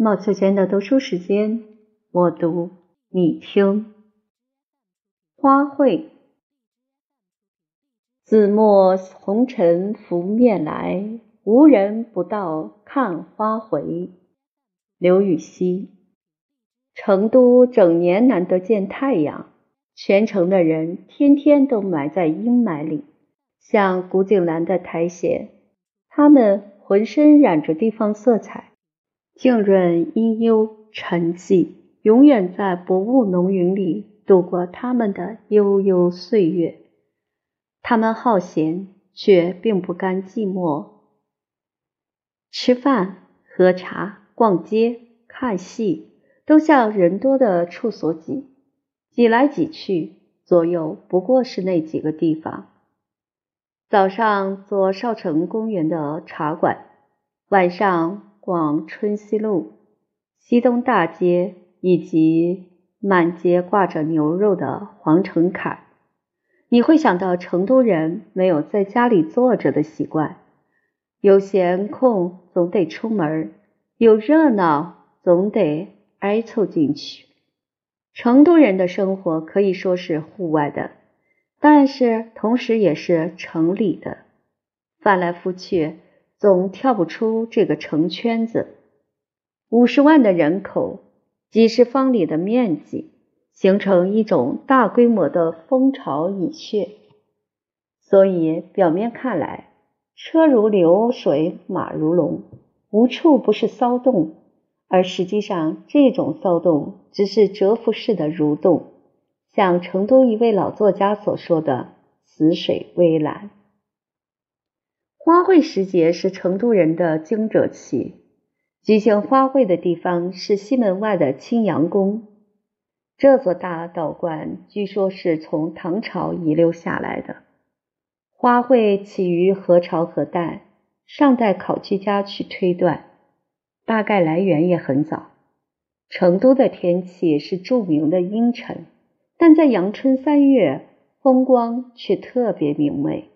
冒秋轩的读书时间，我读你听。花卉，紫陌红尘拂面来，无人不道看花回。刘禹锡。成都整年难得见太阳，全城的人天天都埋在阴霾里，像古井兰的苔藓，他们浑身染着地方色彩。静润阴幽沉寂，永远在薄雾浓云里度过他们的悠悠岁月。他们好闲，却并不甘寂寞。吃饭、喝茶、逛街、看戏，都向人多的处所挤。挤来挤去，左右不过是那几个地方。早上坐少城公园的茶馆，晚上。逛春熙路、西东大街以及满街挂着牛肉的皇城坎，你会想到成都人没有在家里坐着的习惯，有闲空总得出门，有热闹总得挨凑进去。成都人的生活可以说是户外的，但是同时也是城里的，翻来覆去。总跳不出这个城圈子，五十万的人口，几十方里的面积，形成一种大规模的蜂巢蚁穴。所以表面看来，车如流水马如龙，无处不是骚动，而实际上这种骚动只是蛰伏式的蠕动，像成都一位老作家所说的“死水微澜”。花卉时节是成都人的惊蛰期，举行花卉的地方是西门外的青羊宫。这座大道观据说是从唐朝遗留下来的。花卉起于何朝何代，尚待考据家去推断，大概来源也很早。成都的天气是著名的阴沉，但在阳春三月，风光却特别明媚。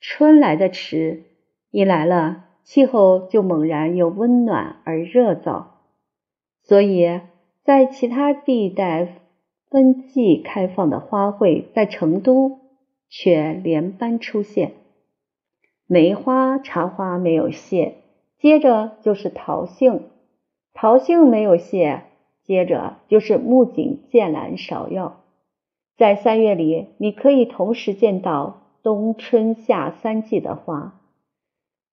春来的迟，一来了，气候就猛然又温暖而热燥，所以在其他地带分季开放的花卉，在成都却连班出现。梅花、茶花没有谢，接着就是桃杏；桃杏没有谢，接着就是木槿、剑兰、芍药。在三月里，你可以同时见到。冬春夏三季的花，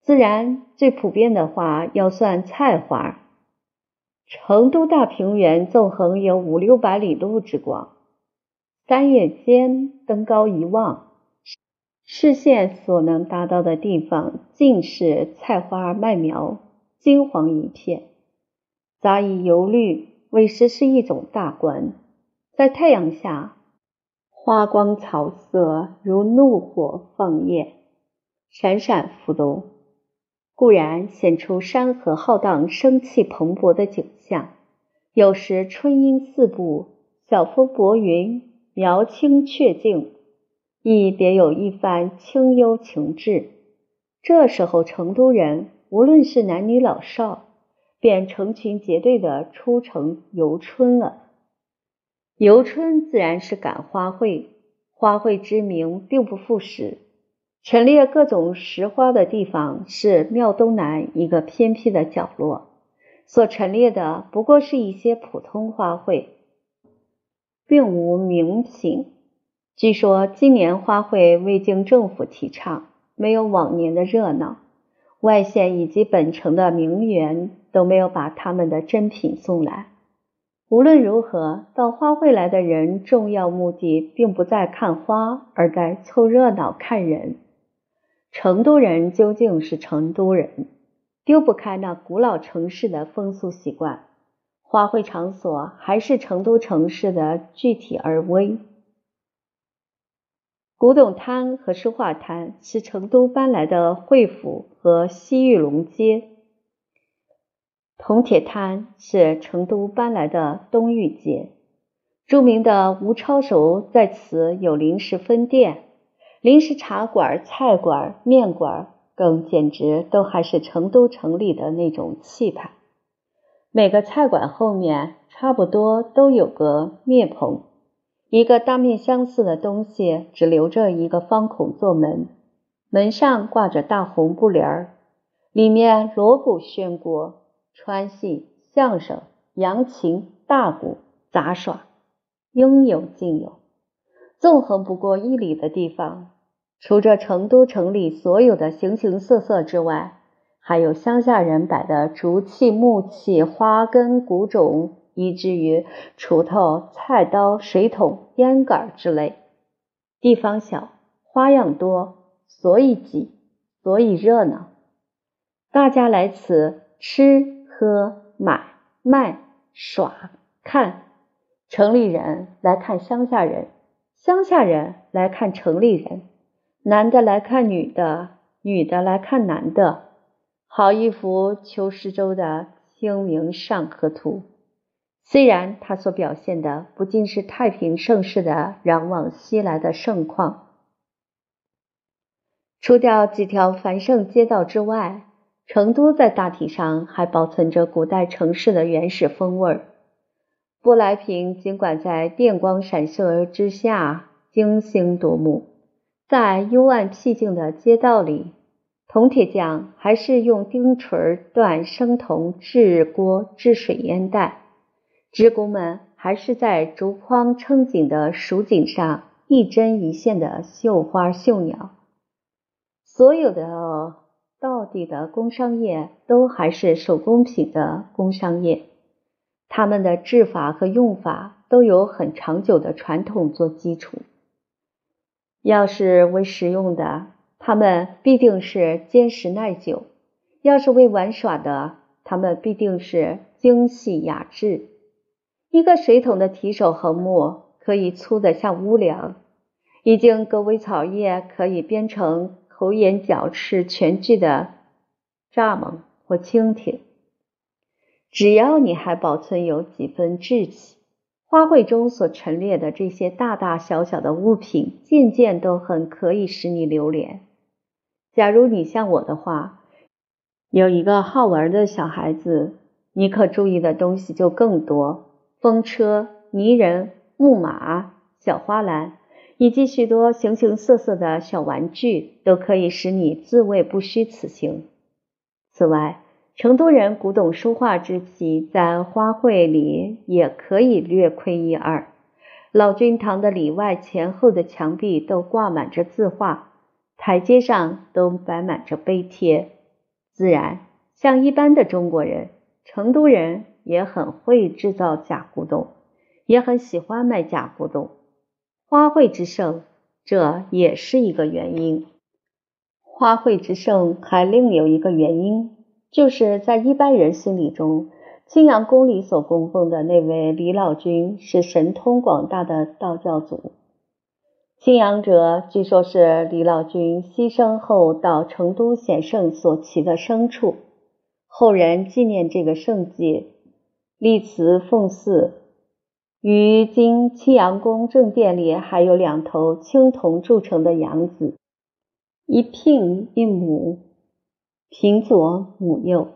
自然最普遍的花要算菜花。成都大平原纵横有五六百里路之广，三月间登高一望，视线所能达到的地方尽是菜花麦苗，金黄一片，杂以油绿，委实是一种大观。在太阳下。花光草色如怒火放焰，闪闪浮动，固然显出山河浩荡、生气蓬勃的景象；有时春阴四布，晓风薄云，苗青雀静，亦别有一番清幽情致。这时候，成都人无论是男女老少，便成群结队的出城游春了。游春自然是赶花卉，花卉之名并不副实。陈列各种石花的地方是庙东南一个偏僻的角落，所陈列的不过是一些普通花卉，并无名品。据说今年花卉未经政府提倡，没有往年的热闹，外县以及本城的名媛都没有把他们的珍品送来。无论如何，到花卉来的人，重要目的并不在看花，而在凑热闹看人。成都人究竟是成都人，丢不开那古老城市的风俗习惯。花卉场所还是成都城市的具体而微。古董摊和书画摊是成都搬来的惠府和西域龙街。铜铁摊是成都搬来的东御街，著名的吴抄手在此有临时分店，临时茶馆、菜馆、面馆，更简直都还是成都城里的那种气派。每个菜馆后面差不多都有个面棚，一个大面相似的东西，只留着一个方孔做门，门上挂着大红布帘儿，里面锣鼓喧锅，川戏、相声、扬琴、大鼓、杂耍，应有尽有。纵横不过一里的地方，除着成都城里所有的形形色色之外，还有乡下人摆的竹器、木器、花根、谷种，以至于锄头、菜刀、水桶、烟杆之类。地方小，花样多，所以挤，所以热闹。大家来此吃喝买卖耍看，城里人来看乡下人。乡下人来看城里人，男的来看女的，女的来看男的，好一幅秋实州的《清明上河图》。虽然他所表现的不尽是太平盛世的攘往西来的盛况，除掉几条繁盛街道之外，成都在大体上还保存着古代城市的原始风味儿。布莱坪尽管在电光闪烁之下惊心夺目，在幽暗僻静的街道里，铜铁匠还是用钉锤锻生铜制锅制水烟袋，职工们还是在竹筐撑紧的蜀锦上一针一线的绣花绣鸟，所有的到底的工商业都还是手工品的工商业。他们的制法和用法都有很长久的传统做基础。要是为实用的，他们必定是坚实耐久；要是为玩耍的，他们必定是精细雅致。一个水桶的提手横木可以粗得像屋梁，一茎狗尾草叶可以编成口眼角翅全具的蚱蜢或蜻蜓。只要你还保存有几分志气，花卉中所陈列的这些大大小小的物品，件件都很可以使你流连。假如你像我的话，有一个好玩的小孩子，你可注意的东西就更多：风车、泥人、木马、小花篮，以及许多形形色色的小玩具，都可以使你自谓不虚此行。此外，成都人古董书画之奇，在花卉里也可以略窥一二。老君堂的里外前后的墙壁都挂满着字画，台阶上都摆满着碑帖。自然，像一般的中国人，成都人也很会制造假古董，也很喜欢卖假古董。花卉之盛，这也是一个原因。花卉之盛还另有一个原因。就是在一般人心里中，青阳宫里所供奉的那位李老君是神通广大的道教祖。青阳者据说是李老君牺牲后到成都显圣所骑的牲畜，后人纪念这个圣迹，立祠奉祀。于今青阳宫正殿里还有两头青铜铸成的羊子，一聘一母。平左母右，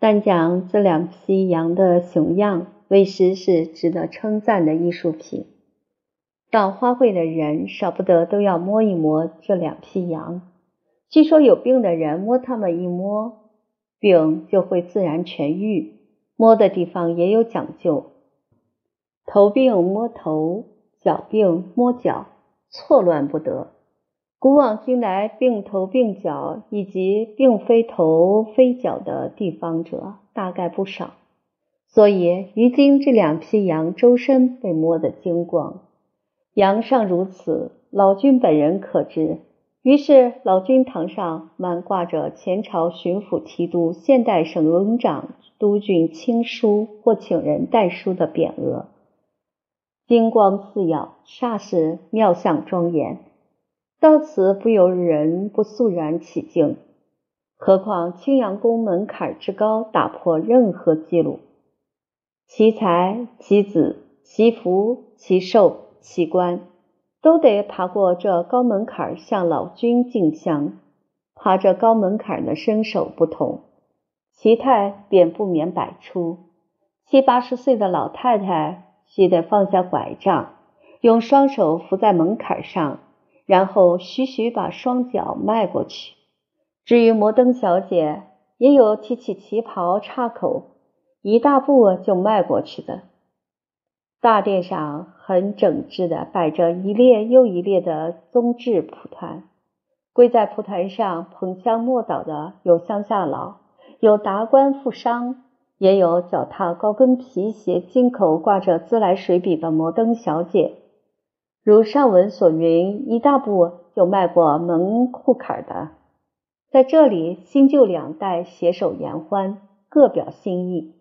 单讲这两匹羊的熊样，为师是值得称赞的艺术品。到花卉的人少不得都要摸一摸这两匹羊。据说有病的人摸它们一摸，病就会自然痊愈。摸的地方也有讲究，头病摸头，脚病摸脚，错乱不得。古往今来，并头并脚以及并非头非脚的地方者大概不少，所以于今这两批羊周身被摸得精光。羊尚如此，老君本人可知。于是老君堂上满挂着前朝巡抚提督、现代省营长、督军亲书或请人代书的匾额，金光四耀，煞是妙相庄严。到此不由人不肃然起敬，何况青阳宫门槛之高，打破任何记录。其才、其子、其福、其寿、其官，都得爬过这高门槛向老君敬香。爬这高门槛的身手不同，其态便不免百出。七八十岁的老太太须得放下拐杖，用双手扶在门槛上，然后徐徐把双脚迈过去。至于摩登小姐，也有提起旗袍插口，一大步就迈过去的。大殿上很整齐的摆着一列又一列的宗制蒲团，跪在蒲团上捧香默祷的有乡下佬，有达官富商，也有脚踏高跟皮鞋、金口挂着自来水笔的摩登小姐。如上文所云，一大步就迈过门户坎的。在这里，新旧两代携手言欢，各表心意。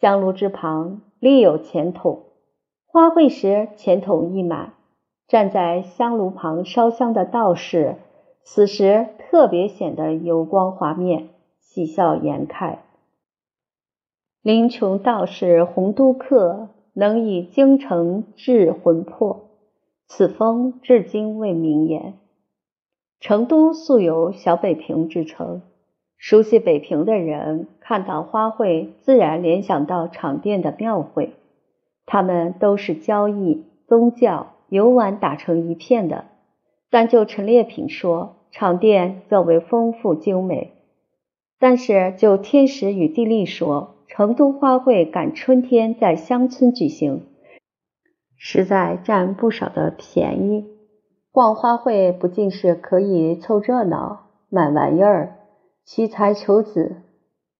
香炉之旁立有钱桶，花卉时钱桶溢满。站在香炉旁烧香的道士，此时特别显得油光滑面，喜笑颜开。林琼道士洪都客能以京城治魂魄，此风至今未名言。成都素有“小北平”之称，熟悉北平的人看到花卉，自然联想到场店的庙会。他们都是交易、宗教、游玩打成一片的。但就陈列品说，场店较为丰富精美；但是就天时与地利说，成都花卉赶春天在乡村举行，实在占不少的便宜。逛花卉不仅是可以凑热闹、买玩意儿、取材求子，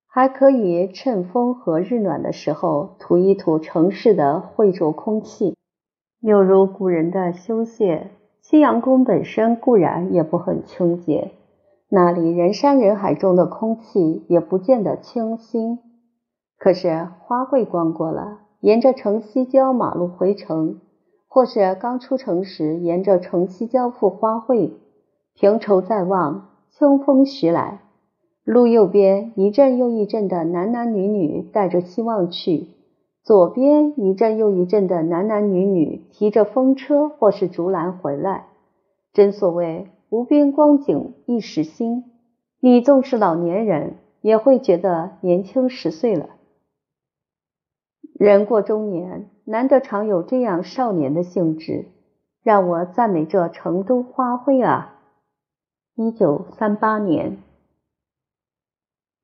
还可以趁风和日暖的时候吐一吐城市的秽浊空气。又如古人的修谢，青阳宫本身固然也不很清洁，那里人山人海中的空气也不见得清新。可是花卉逛过了，沿着城西郊马路回城。或是刚出城时，沿着城西交付花卉，平畴在望，清风徐来，路右边一阵又一阵的男男女女带着希望去，左边一阵又一阵的男男女女提着风车或是竹篮回来。真所谓无边光景一时新，你纵是老年人，也会觉得年轻十岁了。人过中年，难得常有这样少年的兴致，让我赞美这成都花卉啊！一九三八年。